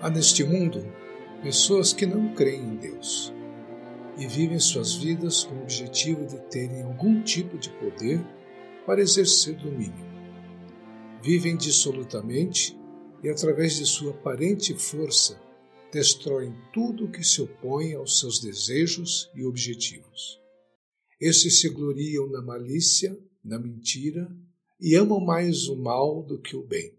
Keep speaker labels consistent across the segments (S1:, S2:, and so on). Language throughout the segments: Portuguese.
S1: Há neste mundo pessoas que não creem em Deus e vivem suas vidas com o objetivo de terem algum tipo de poder para exercer domínio. Vivem dissolutamente e, através de sua aparente força, destroem tudo que se opõe aos seus desejos e objetivos. Estes se gloriam na malícia, na mentira e amam mais o mal do que o bem.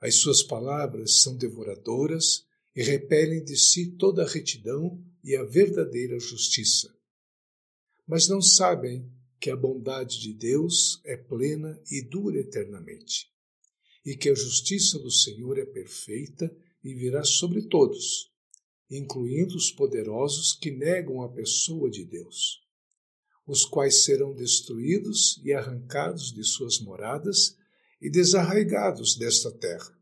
S1: As suas palavras são devoradoras e repelem de si toda a retidão e a verdadeira justiça. Mas não sabem que a bondade de Deus é plena e dura eternamente, e que a justiça do Senhor é perfeita e virá sobre todos, incluindo os poderosos que negam a pessoa de Deus, os quais serão destruídos e arrancados de suas moradas e desarraigados desta terra.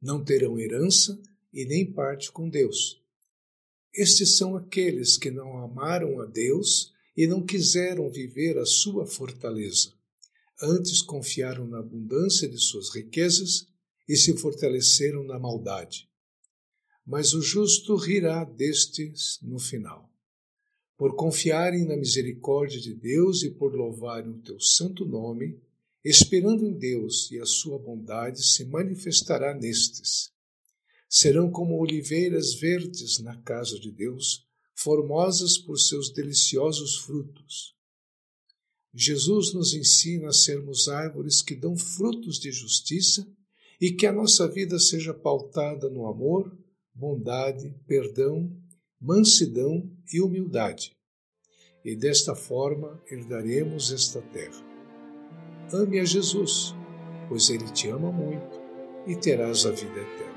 S1: Não terão herança e nem parte com Deus. Estes são aqueles que não amaram a Deus e não quiseram viver a sua fortaleza. Antes confiaram na abundância de suas riquezas e se fortaleceram na maldade. Mas o justo rirá destes no final. Por confiarem na misericórdia de Deus e por louvarem o teu santo nome, esperando em Deus e a sua bondade se manifestará nestes. Serão como oliveiras verdes na casa de Deus, formosas por seus deliciosos frutos. Jesus nos ensina a sermos árvores que dão frutos de justiça e que a nossa vida seja pautada no amor, bondade, perdão, mansidão e humildade. E desta forma herdaremos esta terra. Ame a Jesus, pois ele te ama muito e terás a vida eterna.